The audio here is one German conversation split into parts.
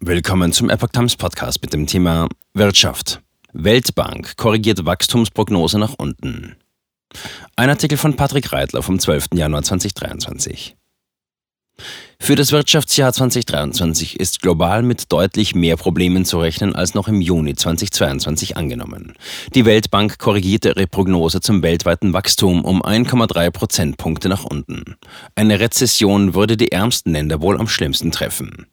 Willkommen zum Epoch Times Podcast mit dem Thema Wirtschaft. Weltbank korrigiert Wachstumsprognose nach unten. Ein Artikel von Patrick Reitler vom 12. Januar 2023. Für das Wirtschaftsjahr 2023 ist global mit deutlich mehr Problemen zu rechnen als noch im Juni 2022 angenommen. Die Weltbank korrigierte ihre Prognose zum weltweiten Wachstum um 1,3 Prozentpunkte nach unten. Eine Rezession würde die ärmsten Länder wohl am schlimmsten treffen.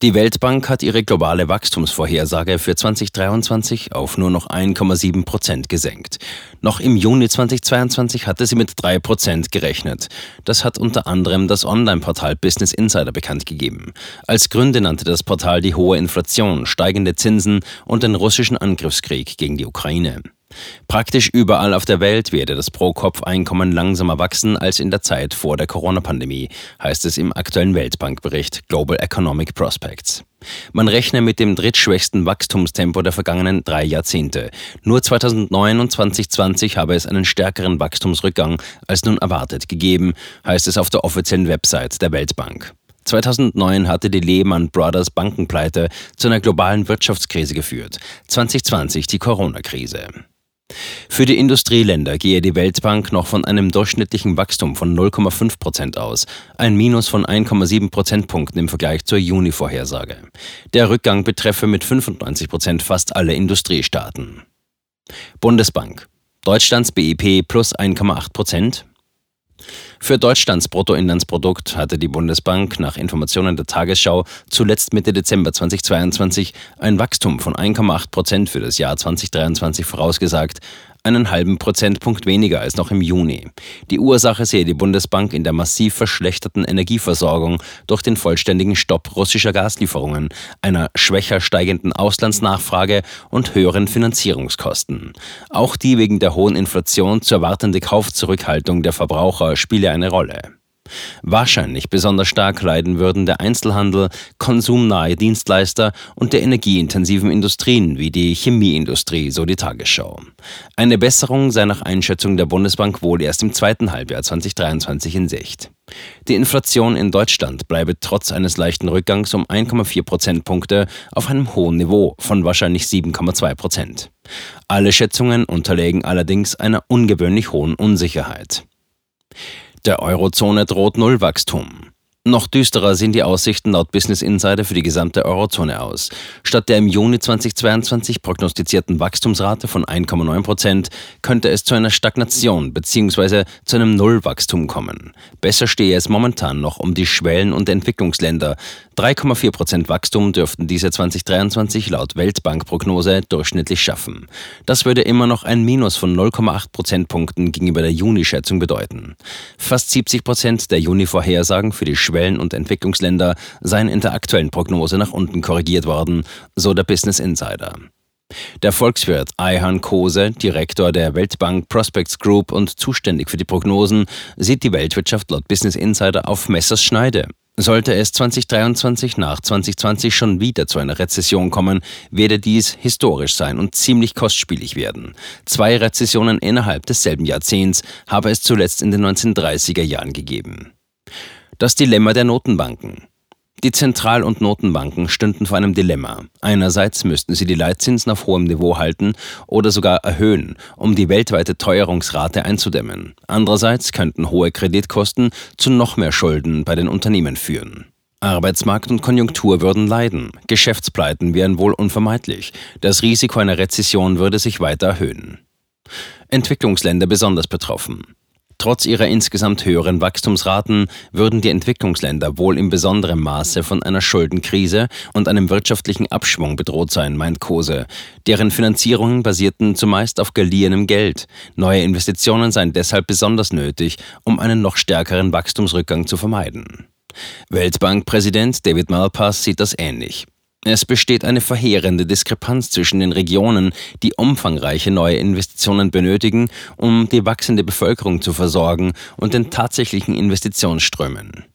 Die Weltbank hat ihre globale Wachstumsvorhersage für 2023 auf nur noch 1,7 Prozent gesenkt. Noch im Juni 2022 hatte sie mit 3 Prozent gerechnet. Das hat unter anderem das Online-Portal Business Insider bekannt gegeben. Als Gründe nannte das Portal die hohe Inflation, steigende Zinsen und den russischen Angriffskrieg gegen die Ukraine. Praktisch überall auf der Welt werde das Pro-Kopf-Einkommen langsamer wachsen als in der Zeit vor der Corona-Pandemie, heißt es im aktuellen Weltbankbericht Global Economic Prospects. Man rechne mit dem drittschwächsten Wachstumstempo der vergangenen drei Jahrzehnte. Nur 2009 und 2020 habe es einen stärkeren Wachstumsrückgang als nun erwartet gegeben, heißt es auf der offiziellen Website der Weltbank. 2009 hatte die Lehman Brothers Bankenpleite zu einer globalen Wirtschaftskrise geführt, 2020 die Corona-Krise. Für die Industrieländer gehe die Weltbank noch von einem durchschnittlichen Wachstum von 0,5 Prozent aus, ein Minus von 1,7 Prozentpunkten im Vergleich zur Juni-Vorhersage. Der Rückgang betreffe mit 95 Prozent fast alle Industriestaaten. Bundesbank. Deutschlands BIP plus 1,8 Prozent, für Deutschlands Bruttoinlandsprodukt hatte die Bundesbank nach Informationen der Tagesschau zuletzt Mitte Dezember 2022 ein Wachstum von 1,8 Prozent für das Jahr 2023 vorausgesagt, einen halben Prozentpunkt weniger als noch im Juni. Die Ursache sehe die Bundesbank in der massiv verschlechterten Energieversorgung durch den vollständigen Stopp russischer Gaslieferungen, einer schwächer steigenden Auslandsnachfrage und höheren Finanzierungskosten. Auch die wegen der hohen Inflation zu erwartende Kaufzurückhaltung der Verbraucher spiele eine Rolle. Wahrscheinlich besonders stark leiden würden der Einzelhandel, konsumnahe Dienstleister und der energieintensiven Industrien wie die Chemieindustrie, so die Tagesschau. Eine Besserung sei nach Einschätzung der Bundesbank wohl erst im zweiten Halbjahr 2023 in Sicht. Die Inflation in Deutschland bleibe trotz eines leichten Rückgangs um 1,4 Prozentpunkte auf einem hohen Niveau von wahrscheinlich 7,2 Prozent. Alle Schätzungen unterlägen allerdings einer ungewöhnlich hohen Unsicherheit. Der Eurozone droht Nullwachstum. Noch düsterer sehen die Aussichten laut Business Insider für die gesamte Eurozone aus. Statt der im Juni 2022 prognostizierten Wachstumsrate von 1,9 Prozent könnte es zu einer Stagnation bzw. zu einem Nullwachstum kommen. Besser stehe es momentan noch um die Schwellen- und Entwicklungsländer. 3,4 Prozent Wachstum dürften diese 2023 laut Weltbankprognose durchschnittlich schaffen. Das würde immer noch ein Minus von 0,8 Prozentpunkten gegenüber der Juni-Schätzung bedeuten. Fast 70 Prozent der Juni-Vorhersagen für die Schwellen Schwellen- und Entwicklungsländer seien in der aktuellen Prognose nach unten korrigiert worden, so der Business Insider. Der Volkswirt Ayhan Kose, Direktor der Weltbank Prospects Group und zuständig für die Prognosen, sieht die Weltwirtschaft laut Business Insider auf Messers Schneide. Sollte es 2023 nach 2020 schon wieder zu einer Rezession kommen, werde dies historisch sein und ziemlich kostspielig werden. Zwei Rezessionen innerhalb desselben Jahrzehnts habe es zuletzt in den 1930er Jahren gegeben. Das Dilemma der Notenbanken. Die Zentral- und Notenbanken stünden vor einem Dilemma. Einerseits müssten sie die Leitzinsen auf hohem Niveau halten oder sogar erhöhen, um die weltweite Teuerungsrate einzudämmen. Andererseits könnten hohe Kreditkosten zu noch mehr Schulden bei den Unternehmen führen. Arbeitsmarkt und Konjunktur würden leiden, Geschäftspleiten wären wohl unvermeidlich, das Risiko einer Rezession würde sich weiter erhöhen. Entwicklungsländer besonders betroffen. Trotz ihrer insgesamt höheren Wachstumsraten würden die Entwicklungsländer wohl in besonderem Maße von einer Schuldenkrise und einem wirtschaftlichen Abschwung bedroht sein, meint Kose. Deren Finanzierungen basierten zumeist auf geliehenem Geld. Neue Investitionen seien deshalb besonders nötig, um einen noch stärkeren Wachstumsrückgang zu vermeiden. Weltbankpräsident David Malpass sieht das ähnlich. Es besteht eine verheerende Diskrepanz zwischen den Regionen, die umfangreiche neue Investitionen benötigen, um die wachsende Bevölkerung zu versorgen, und den tatsächlichen Investitionsströmen.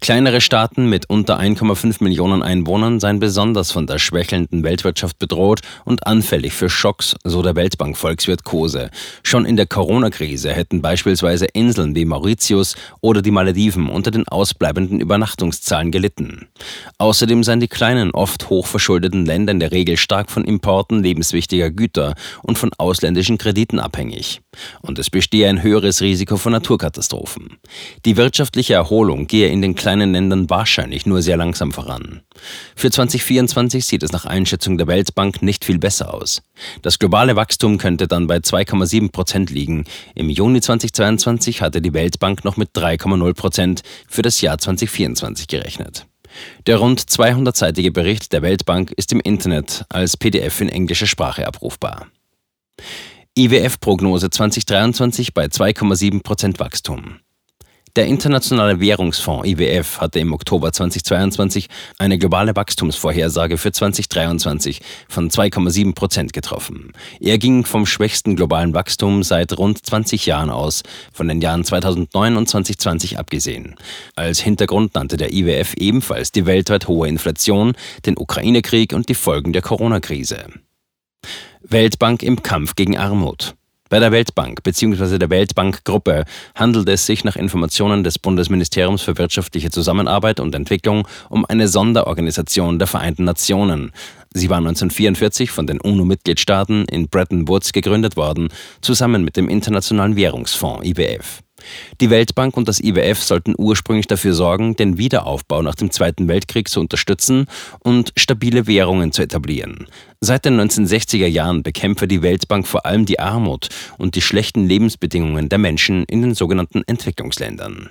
Kleinere Staaten mit unter 1,5 Millionen Einwohnern seien besonders von der schwächelnden Weltwirtschaft bedroht und anfällig für Schocks, so der Weltbank-Volkswirt Kose. Schon in der Corona-Krise hätten beispielsweise Inseln wie Mauritius oder die Malediven unter den ausbleibenden Übernachtungszahlen gelitten. Außerdem seien die kleinen, oft hochverschuldeten Länder in der Regel stark von Importen lebenswichtiger Güter und von ausländischen Krediten abhängig. Und es bestehe ein höheres Risiko von Naturkatastrophen. Die wirtschaftliche Erholung gehe in den kleinen Ländern wahrscheinlich nur sehr langsam voran. Für 2024 sieht es nach Einschätzung der Weltbank nicht viel besser aus. Das globale Wachstum könnte dann bei 2,7 Prozent liegen. Im Juni 2022 hatte die Weltbank noch mit 3,0 Prozent für das Jahr 2024 gerechnet. Der rund 200-seitige Bericht der Weltbank ist im Internet als PDF in englischer Sprache abrufbar. IWF-Prognose 2023 bei 2,7 Prozent Wachstum. Der Internationale Währungsfonds IWF hatte im Oktober 2022 eine globale Wachstumsvorhersage für 2023 von 2,7 Prozent getroffen. Er ging vom schwächsten globalen Wachstum seit rund 20 Jahren aus, von den Jahren 2009 und 2020 abgesehen. Als Hintergrund nannte der IWF ebenfalls die weltweit hohe Inflation, den Ukraine-Krieg und die Folgen der Corona-Krise. Weltbank im Kampf gegen Armut. Bei der Weltbank bzw. der Weltbankgruppe handelt es sich nach Informationen des Bundesministeriums für wirtschaftliche Zusammenarbeit und Entwicklung um eine Sonderorganisation der Vereinten Nationen. Sie war 1944 von den UNO-Mitgliedstaaten in Bretton Woods gegründet worden, zusammen mit dem Internationalen Währungsfonds IWF. Die Weltbank und das IWF sollten ursprünglich dafür sorgen, den Wiederaufbau nach dem Zweiten Weltkrieg zu unterstützen und stabile Währungen zu etablieren. Seit den 1960er Jahren bekämpfe die Weltbank vor allem die Armut und die schlechten Lebensbedingungen der Menschen in den sogenannten Entwicklungsländern.